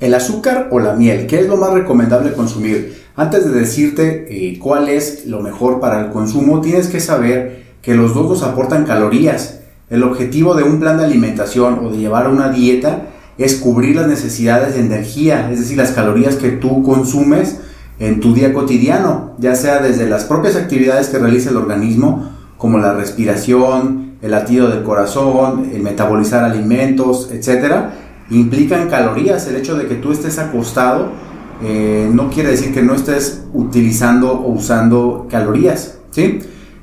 ¿El azúcar o la miel? ¿Qué es lo más recomendable consumir? Antes de decirte eh, cuál es lo mejor para el consumo, tienes que saber que los dos nos aportan calorías. El objetivo de un plan de alimentación o de llevar una dieta es cubrir las necesidades de energía, es decir, las calorías que tú consumes en tu día cotidiano, ya sea desde las propias actividades que realiza el organismo, como la respiración, el latido del corazón, el metabolizar alimentos, etcétera, implican calorías. El hecho de que tú estés acostado eh, no quiere decir que no estés utilizando o usando calorías, ¿sí?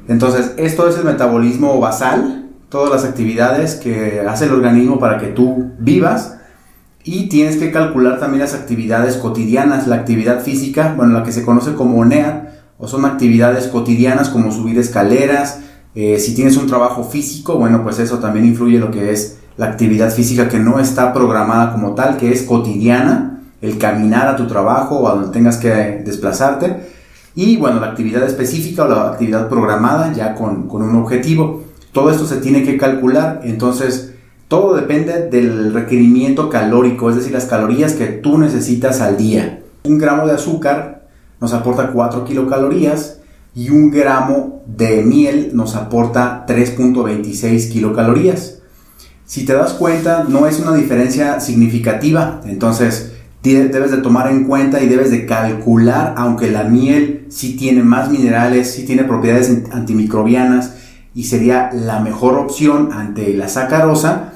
Entonces, esto es el metabolismo basal, todas las actividades que hace el organismo para que tú vivas y tienes que calcular también las actividades cotidianas, la actividad física, bueno, la que se conoce como NEA, o son actividades cotidianas como subir escaleras, eh, si tienes un trabajo físico, bueno, pues eso también influye lo que es la actividad física que no está programada como tal, que es cotidiana, el caminar a tu trabajo o a donde tengas que desplazarte. Y bueno, la actividad específica o la actividad programada ya con, con un objetivo. Todo esto se tiene que calcular, entonces todo depende del requerimiento calórico, es decir, las calorías que tú necesitas al día. Un gramo de azúcar nos aporta 4 kilocalorías y un gramo de miel nos aporta 3.26 kilocalorías. Si te das cuenta, no es una diferencia significativa, entonces debes de tomar en cuenta y debes de calcular, aunque la miel sí tiene más minerales, sí tiene propiedades antimicrobianas y sería la mejor opción ante la sacarosa,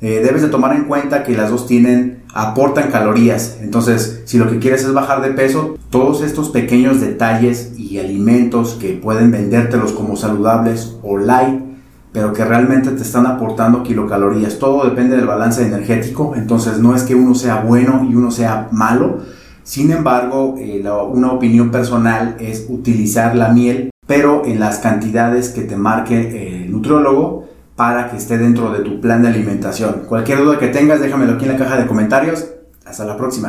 eh, debes de tomar en cuenta que las dos tienen, aportan calorías. Entonces, si lo que quieres es bajar de peso, todos estos pequeños detalles y alimentos que pueden vendértelos como saludables o light, pero que realmente te están aportando kilocalorías. Todo depende del balance energético, entonces no es que uno sea bueno y uno sea malo. Sin embargo, eh, una opinión personal es utilizar la miel, pero en las cantidades que te marque el nutriólogo para que esté dentro de tu plan de alimentación. Cualquier duda que tengas, déjamelo aquí en la caja de comentarios. Hasta la próxima.